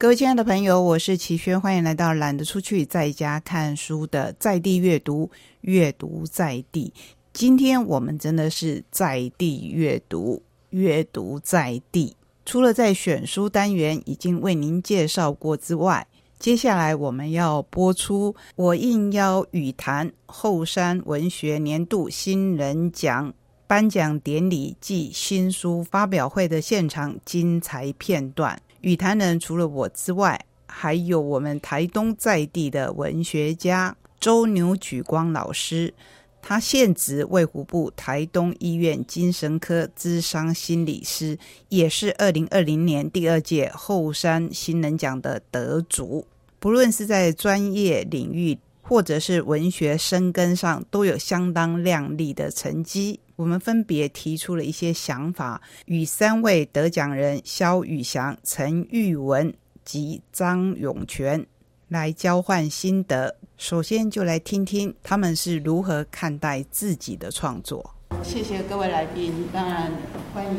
各位亲爱的朋友，我是齐轩，欢迎来到懒得出去在家看书的在地阅读，阅读在地。今天我们真的是在地阅读，阅读在地。除了在选书单元已经为您介绍过之外，接下来我们要播出我应邀语谈后山文学年度新人奖颁奖典礼暨新书发表会的现场精彩片段。语坛人除了我之外，还有我们台东在地的文学家周牛举光老师。他现职卫福部台东医院精神科咨商心理师，也是二零二零年第二届后山新人奖的得主。不论是在专业领域，或者是文学生根上，都有相当亮丽的成绩。我们分别提出了一些想法，与三位得奖人肖宇翔、陈玉文及张永全来交换心得。首先，就来听听他们是如何看待自己的创作。谢谢各位来宾，当然欢迎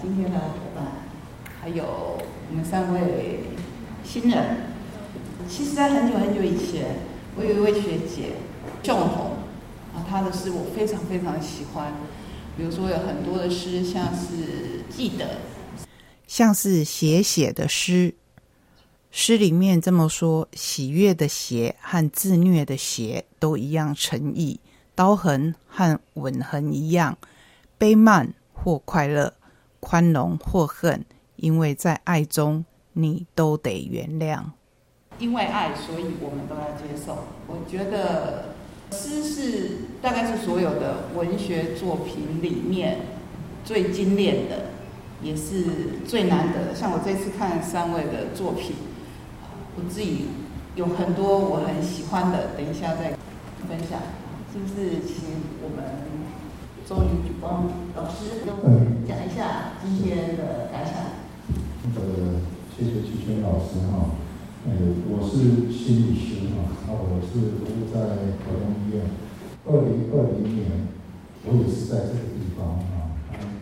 今天的伙伴，还有我们三位新人。其实，在很久很久以前，我有一位学姐，仲红啊，她的诗我非常非常喜欢。比如说，有很多的诗，像是记得，像是写写的诗。诗里面这么说：喜悦的写和自虐的写都一样诚意，刀痕和吻痕一样，悲慢或快乐，宽容或恨，因为在爱中，你都得原谅。因为爱，所以我们都要接受。我觉得。诗是大概是所有的文学作品里面最精炼的，也是最难得的。像我这次看三位的作品，我自己有很多我很喜欢的，等一下再分享。是不是请我们周宇举光老师跟我们讲一下今天的感想？呃，谢谢齐轩老师哈。呃，我是心理师嘛，那我是服务在台东医院。二零二零年，我也是在这个地方啊，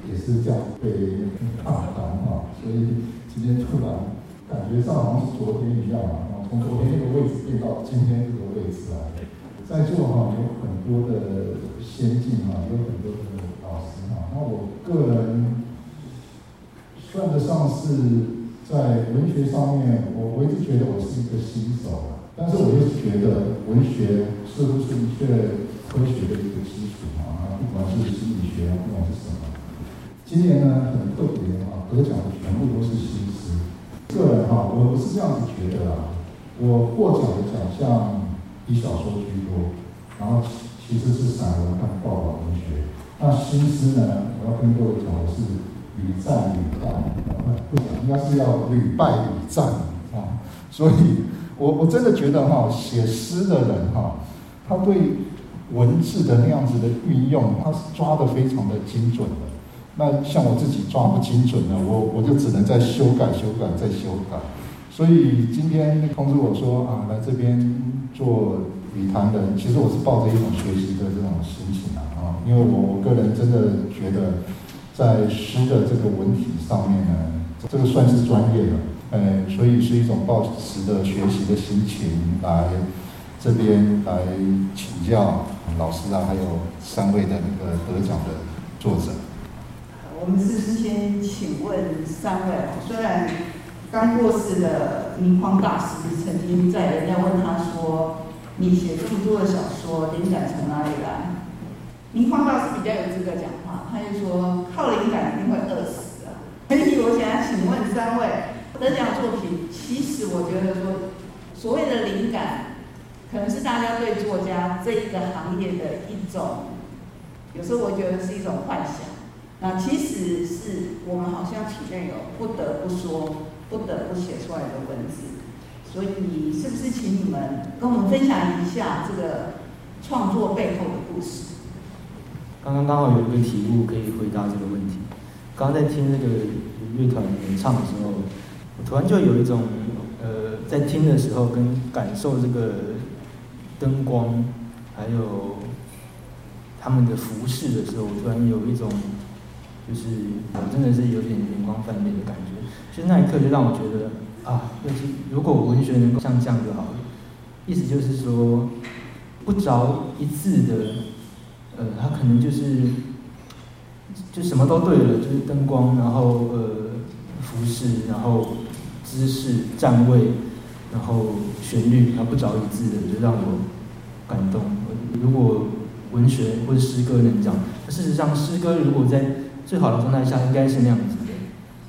也是这样被踏谈啊，所以今天突然感觉上好像是昨天一样啊，从昨天那个位置变到今天这个位置来。在座哈有很多的先进啊，有很多的老师啊，那我个人算得上是。在文学上面，我我一直觉得我是一个新手啊，但是我一直觉得文学是不是一确科学的一个基础啊？不管是心理学啊，不管是什么。今年呢很特别啊，得奖的全部都是新诗。个人哈，我我是这样子觉得啊，我获奖的奖项以小说居多，然后其实是散文和报道文学。那新诗呢，我要跟各位讲的是。屡战屡败，不讲，应该是要屡败屡战啊！所以，我我真的觉得哈，写诗的人哈，他对文字的那样子的运用，他是抓的非常的精准的。那像我自己抓不精准呢，我我就只能再修改、修改、再修改。所以今天通知我说啊，来这边做语坛的，其实我是抱着一种学习的这种心情，啊，因为我我个人真的觉得。在诗的这个文体上面呢，这个算是专业的，呃，所以是一种抱持的学习的心情来这边来请教老师啊，还有三位的那个得奖的作者。我们是先请问三位，虽然刚过世的明匡大师曾经在人家问他说：“你写这么多的小说，灵感从哪里来？”明匡大师比较有资格讲话。他就说靠灵感一定会饿死啊！所以我想要请问三位得奖作品，其实我觉得说所谓的灵感，可能是大家对作家这一个行业的一种，有时候我觉得是一种幻想。那其实是我们好像体内有不得不说、不得不写出来的文字。所以是不是请你们跟我们分享一下这个创作背后的故事？刚刚刚好有一个题目可以回答这个问题。刚刚在听那个乐团演唱的时候，我突然就有一种，呃，在听的时候跟感受这个灯光，还有他们的服饰的时候，我突然有一种，就是我真的是有点眼光泛泪的感觉。其实那一刻就让我觉得，啊，尤其如果文学能够像这样就好了。意思就是说，不着一字的，呃，他可能就是就什么都对了，就是灯光，然后呃服饰，然后姿势、站位，然后旋律，它不着一字的，就让我感动。如果文学或者诗歌能讲，那事实上诗歌如果在最好的状态下，应该是那样子的，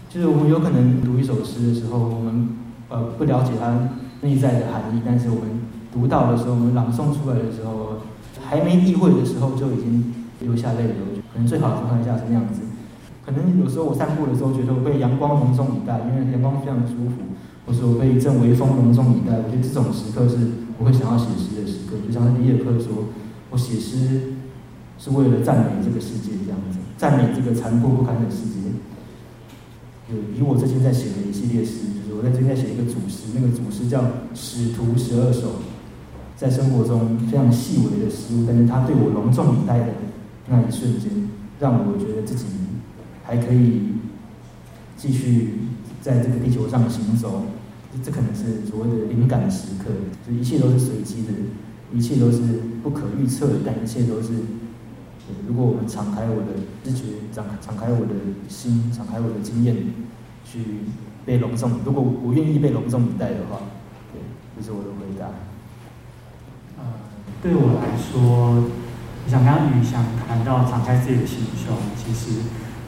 就是我们有可能读一首诗的时候，我们呃不了解它内在的含义，但是我们读到的时候，我们朗诵出来的时候，还没意会的时候就已经流下泪了。可能最好的状态下是那样子。可能有时候我散步的时候，觉得我被阳光隆重以待，因为阳光非常舒服，或者我被一阵微风隆重以待。我觉得这种时刻是我会想要写诗的时刻。就像李尔克说，我写诗是为了赞美这个世界这样子，赞美这个残破不堪的世界。有以我最近在写的一系列诗，就是我在最近在写一个组诗，那个组诗叫《使徒十二首》，在生活中非常细微的事物，但是它对我隆重以待的那一瞬间，让我觉得自己还可以继续在这个地球上行走。这可能是所谓的灵感时刻，就一切都是随机的，一切都是不可预测的，但一切都是。如果我们敞开我的知觉，敞敞开我的心，敞开我的经验，去被隆重，如果我愿意被隆重以待的话，对，这是我的回答。呃，对我来说，我想刚刚宇翔谈到敞开自己的心胸，其实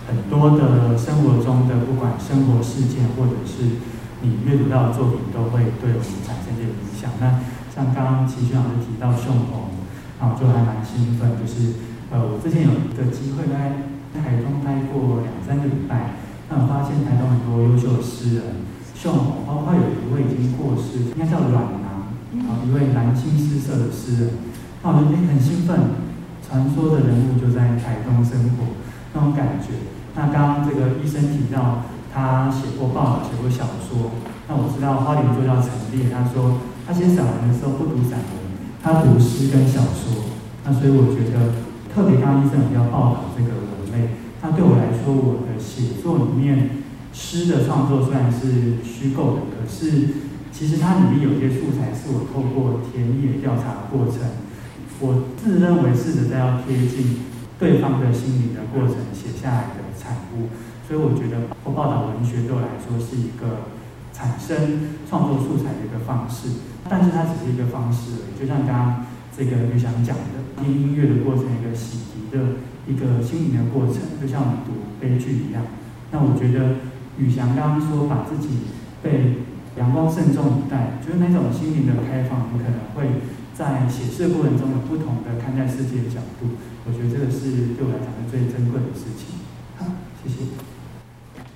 很多的生活中的不管生活事件，或者是你阅读到的作品，都会对我们产生这个影响。那像刚刚齐轩老师提到宋红，啊，就还蛮兴奋，就是。呃，我之前有一个机会在台中待过两三个礼拜，那我发现台中很多优秀的诗人，秀红，包括有一位已经过世，应该叫阮囊，啊，一位南青诗社的诗人，那我就很兴奋，传说的人物就在台中生活，那种感觉。那刚刚这个医生提到他写过报道，写过小说，那我知道花莲作家陈列，他说他写散文的时候不读散文，他读诗跟小说，那所以我觉得。特别刚刚医生比较报道这个文类，那对我来说，我的写作里面诗的创作虽然是虚构的，可是其实它里面有些素材是我透过田野调查过程，我自认为是的在要贴近对方的心灵的过程写下来的产物，所以我觉得或报道文学对我来说是一个产生创作素材的一个方式，但是它只是一个方式而已，就像刚刚。这个就想讲的听音乐的过程，一个洗涤的一个心灵的过程，就像我们读悲剧一样。那我觉得宇翔刚刚说把自己被阳光慎重以待，就是那种心灵的开放，你可能会在写诗过程中有不同的看待世界的角度。我觉得这个是对我来讲是最珍贵的事情。好，谢谢。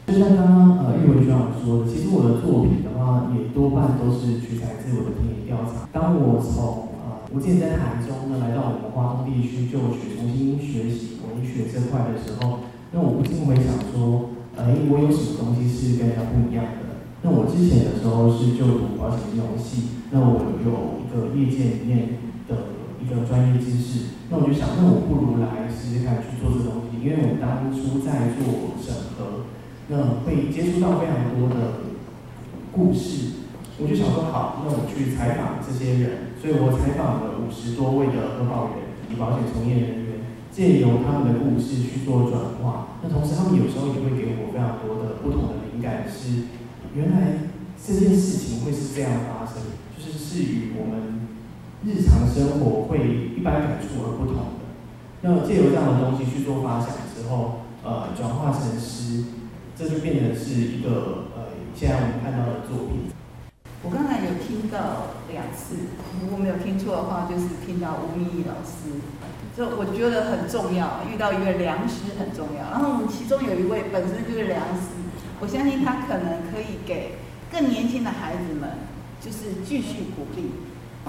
就像刚刚呃玉文学长说的，其实我的作品的话，也多半都是取材自我的田野调查。当我从我之前在台中呢，来到我们华东地区就学，重新学习文学这块的时候，那我不禁会想说，哎，我有什么东西是跟人家不一样的？那我之前的时候是就读保险金融系，那我有个业界里面的一个专业知识，那我就想，那我不如来试试看去做这东西，因为我当初在做审核，那会接触到非常多的故事。我就想说好，那我去采访这些人，所以我采访了五十多位的核保员以及保险从业人员，借由他们的故事去做转化。那同时，他们有时候也会给我非常多的不同的灵感，是原来这件事情会是这样发生，就是是与我们日常生活会一般感触而不同的。那借由这样的东西去做发展之后，呃，转化成诗，这就变成是一个呃，现在我们看到的作品。我刚才有听到两次，如果没有听错的话，就是听到吴明义老师，这我觉得很重要。遇到一个良师很重要。然后我们其中有一位本身就是良师，我相信他可能可以给更年轻的孩子们，就是继续鼓励。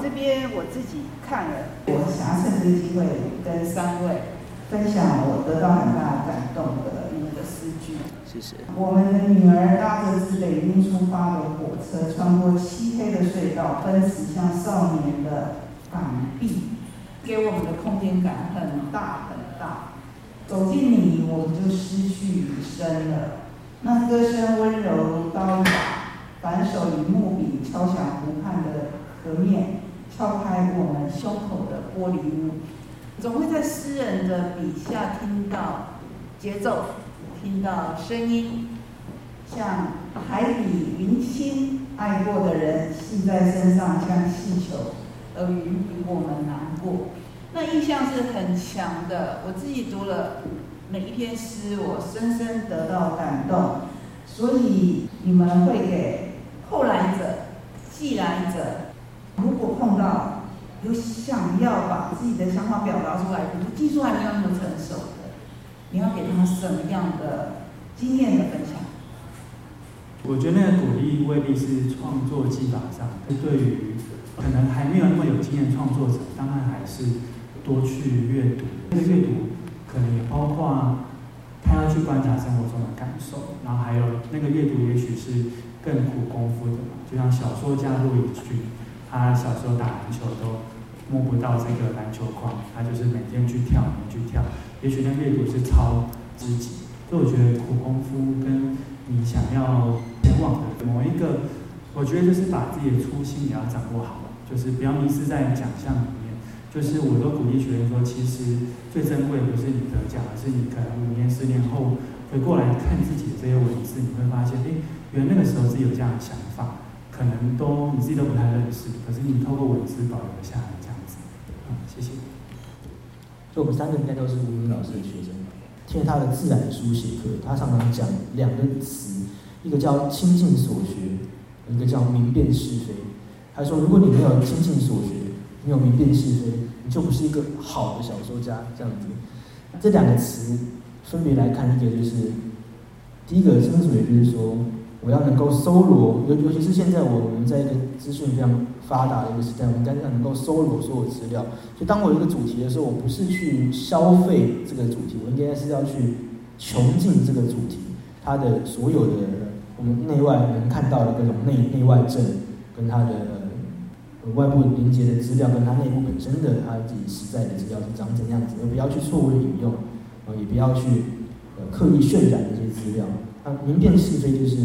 这边我自己看了，我想要趁这个机会跟三位分享我得到很大感动的那个诗句。谢谢。我们的女儿拉着自北京出发的火车，穿过漆黑的隧道，奔驰向少年的港壁，给我们的空间感很大很大。走进你，我们就失去生了。那歌声温柔刀一把，反手以木笔敲响湖畔的河面，敲开我们胸口的玻璃屋。总会在诗人的笔下听到节奏，听到声音，像海底云轻，爱过的人系在身上像气球，而云比我们难过。那印象是很强的。我自己读了每一篇诗，我深深得到感动。所以你们会给后来者、寄来者，如果碰到有想要把自己的想法表达出来，可是技术还没有那么成熟的，你要给他什么样的经验的分享？我觉得那个鼓励未必是创作技法上，对于可能还没有那么有经验创作者，当然还是多去阅读。那个阅读可能也包括他要去观察生活中的感受，然后还有那个阅读也许是更苦功夫的嘛。就像小说家陆以君，他小时候打篮球都摸不到这个篮球框，他就是每天去跳，每天去跳。也许那阅读是超知己，所以我觉得苦功夫跟你想要前往的某一个，我觉得就是把自己的初心也要掌握好，就是不要迷失在奖项里面。就是我都鼓励学员说，其实最珍贵不是你得奖，而是你可能五年、十年后回过来看自己的这些文字，你会发现，哎，原来那个时候是有这样的想法，可能都你自己都不太认识，可是你透过文字保留下来这样子。嗯，谢谢。所以我们三个应该都是吴云老师的学生。听了他的自然书写课，他常常讲两个词，一个叫亲近所学，一个叫明辨是非。他说，如果你没有亲近所学，没有明辨是非，你就不是一个好的小说家。这样子，这两个词分别来看，一个就是第一个亲近所学，就是说我要能够搜罗，尤尤其是现在我们在一个资讯非常发达的一个时代，我们应该能够搜罗所有资料。所以，当我一个主题的时候，我不是去消费这个主题，我应该是要去穷尽这个主题，它的所有的我们内外能看到的各种内内外证，跟它的外部连接的资料，跟它内部本身的它自己实在的资料是长怎样子，而不要去错误引用，啊，也不要去呃刻意渲染这些资料。那明辨是非，就是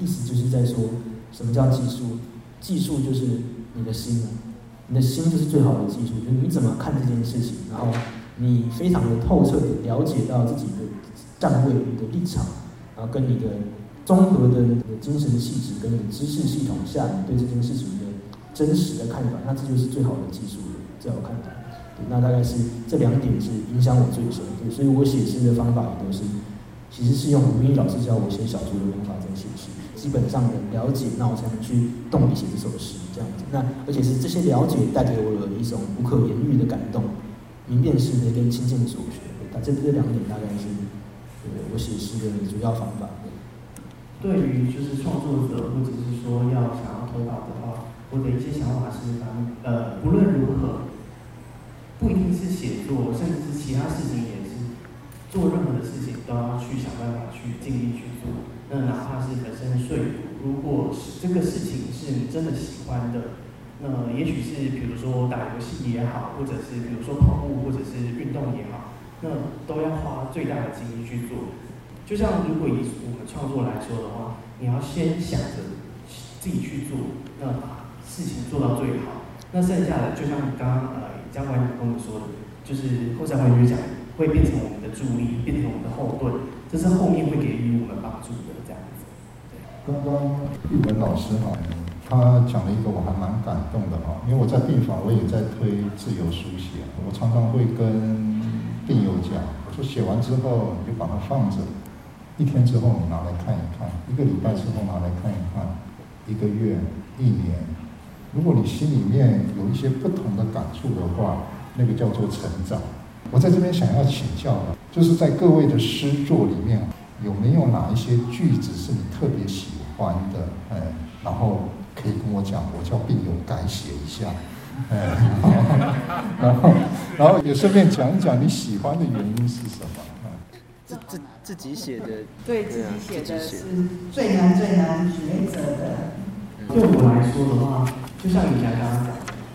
意思就是在说什么叫技术？技术就是你的心啊。你的心就是最好的技术，就是你怎么看这件事情，然后你非常的透彻的了解到自己的站位、你的立场，然后跟你的综合的你的精神气质跟你的知识系统下，你对这件事情的真实的看法，那这就是最好的技术了，在我看来。对，那大概是这两点是影响我最深，对，所以我写诗的方法也都是，其实是用吴英老师教我写小说的方法在写诗。基本上的了解，那我才能去动笔写这首诗，这样子。那而且是这些了解带给我了一种无可言喻的感动，明辨是非跟亲近所学。那这这两点大概是呃我写诗的主要方法。对于就是创作者或者是说要想要投稿的话，我的一些想法是，反呃，无论如何，不一定是写作，甚至是其他事情也是，做任何的事情都要去想办法去尽力去做。那哪怕是本身碎骨，如果是这个事情是你真的喜欢的，那也许是比如说打游戏也好，或者是比如说跑步或者是运动也好，那都要花最大的精力去做。就像如果以我们创作来说的话，你要先想着自己去做，那把事情做到最好。那剩下的就像刚刚呃江管长跟我说的，就是后山文学讲会变成我助力，变成我们的后盾，这是后面会给予我们帮助的这样子。刚刚玉文老师哈，他讲了一个我还蛮感动的哈，因为我在病房我也在推自由书写，我常常会跟病友讲，我说写完之后你就把它放着，一天之后你拿来看一看，一个礼拜之后拿来看一看，一个月、一年，如果你心里面有一些不同的感触的话，那个叫做成长。我在这边想要请教的，就是在各位的诗作里面。有没有哪一些句子是你特别喜欢的？哎，然后可以跟我讲，我叫病友改写一下。哎，然后，然后也顺便讲一讲你喜欢的原因是什么？自自自己写的，对自己写的是最难最难抉择的。对我来说的话，就像你刚刚讲，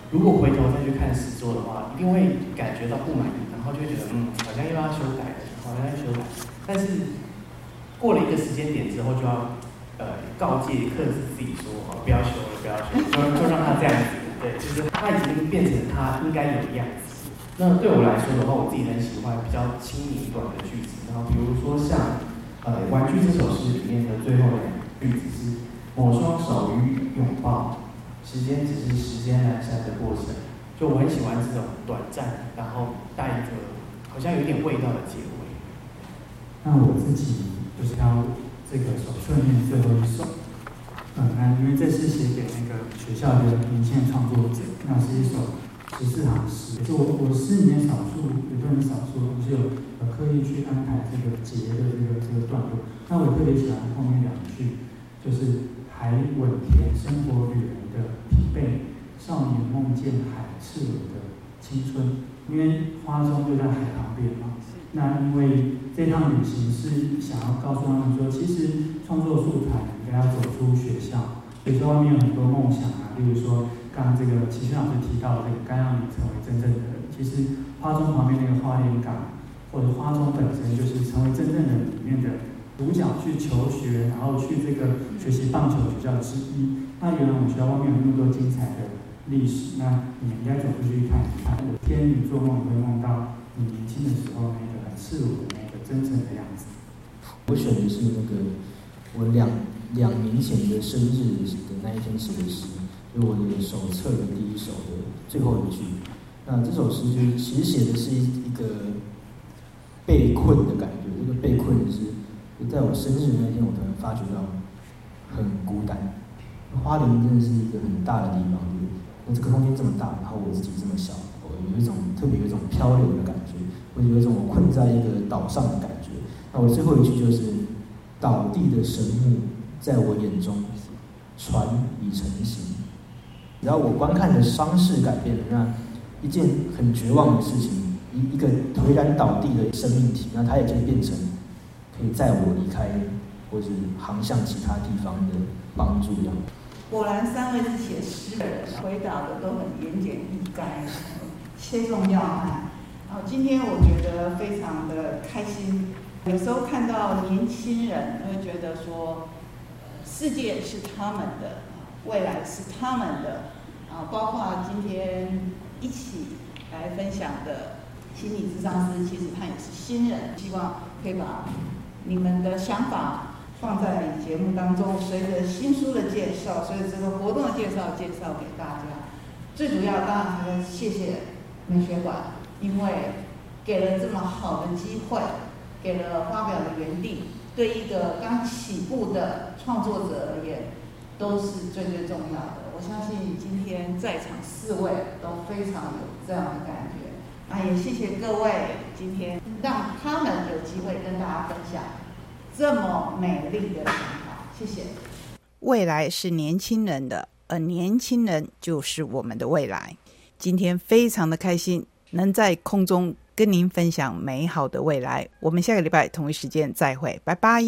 如果回头再去看诗作的话，一定会感觉到不满意，然后就觉得嗯，好像又要修改，好像要修改，但是。过了一个时间点之后，就要呃告诫克制自己说哦不要修了不要修了，就让他这样子，对，就是他已经变成他应该有的样子。那对我来说的话，我自己很喜欢比较轻盈短的句子，然后比如说像呃《玩具》这首诗里面的最后两句子是某双手与拥抱，时间只是时间阑珊的过程。就我很喜欢这种短暂，然后带一个好像有点味道的结尾。那我自己就是挑这个手顺面最后一首，嗯，那因为这是写给那个学校的年轻创作者，那是一首十四行诗，就我我诗里面少数，也不能少数，我是有呃刻意去安排这个节的这个这个段落。那我特别喜欢后面两句，就是还吻甜生活旅人的疲惫，少年梦见海赤裸的青春，因为花中就在海旁边嘛。那因为这趟旅行是想要告诉他们说，其实创作素材应该要走出学校，比如说外面有很多梦想啊，例如说刚刚这个齐轩老师提到这个，该让你成为真正的人。其实花中旁边那个花莲港，或者花中本身就是成为真正的里面的主角去求学，然后去这个学习棒球学校之一。那原来我们学校外面有那么多精彩的历史，那你应该走出去看一看。我天你做梦会梦到你年轻的时候那个很。赤裸的那个真诚的样子。我选的是那个我两两年前的生日的那一天写的诗，就我的手册的第一首的最后一句。那这首诗就是其实写的是一个被困的感觉。这个被困是，在我生日那天，我突然发觉到很孤单。花莲真的是一个很大的地方，那这个空间这么大，然后我自己这么小，我有一种特别有一种漂流的感觉。我有一种我困在一个岛上的感觉。那我最后一句就是：倒地的神木，在我眼中，船已成型。然后我观看的方式改变了，那一件很绝望的事情，一一个颓然倒地的生命体，那它也可以变成可以载我离开，或是航向其他地方的帮助一样。果然，三位是写诗的人，回答的都很言简意赅，切中要害。好，今天我觉得非常的开心。有时候看到年轻人，会觉得说，世界是他们的，未来是他们的。啊，包括今天一起来分享的心理智商师，其实他也是新人。希望可以把你们的想法放在节目当中，随着新书的介绍，随着这个活动的介绍，介绍给大家。最主要当然还要谢谢美学馆。因为给了这么好的机会，给了发表的园地，对一个刚起步的创作者而言，都是最最重要的。我相信今天在场四位都非常有这样的感觉。那也谢谢各位今天让他们有机会跟大家分享这么美丽的想法。谢谢。未来是年轻人的，而年轻人就是我们的未来。今天非常的开心。能在空中跟您分享美好的未来，我们下个礼拜同一时间再会，拜拜。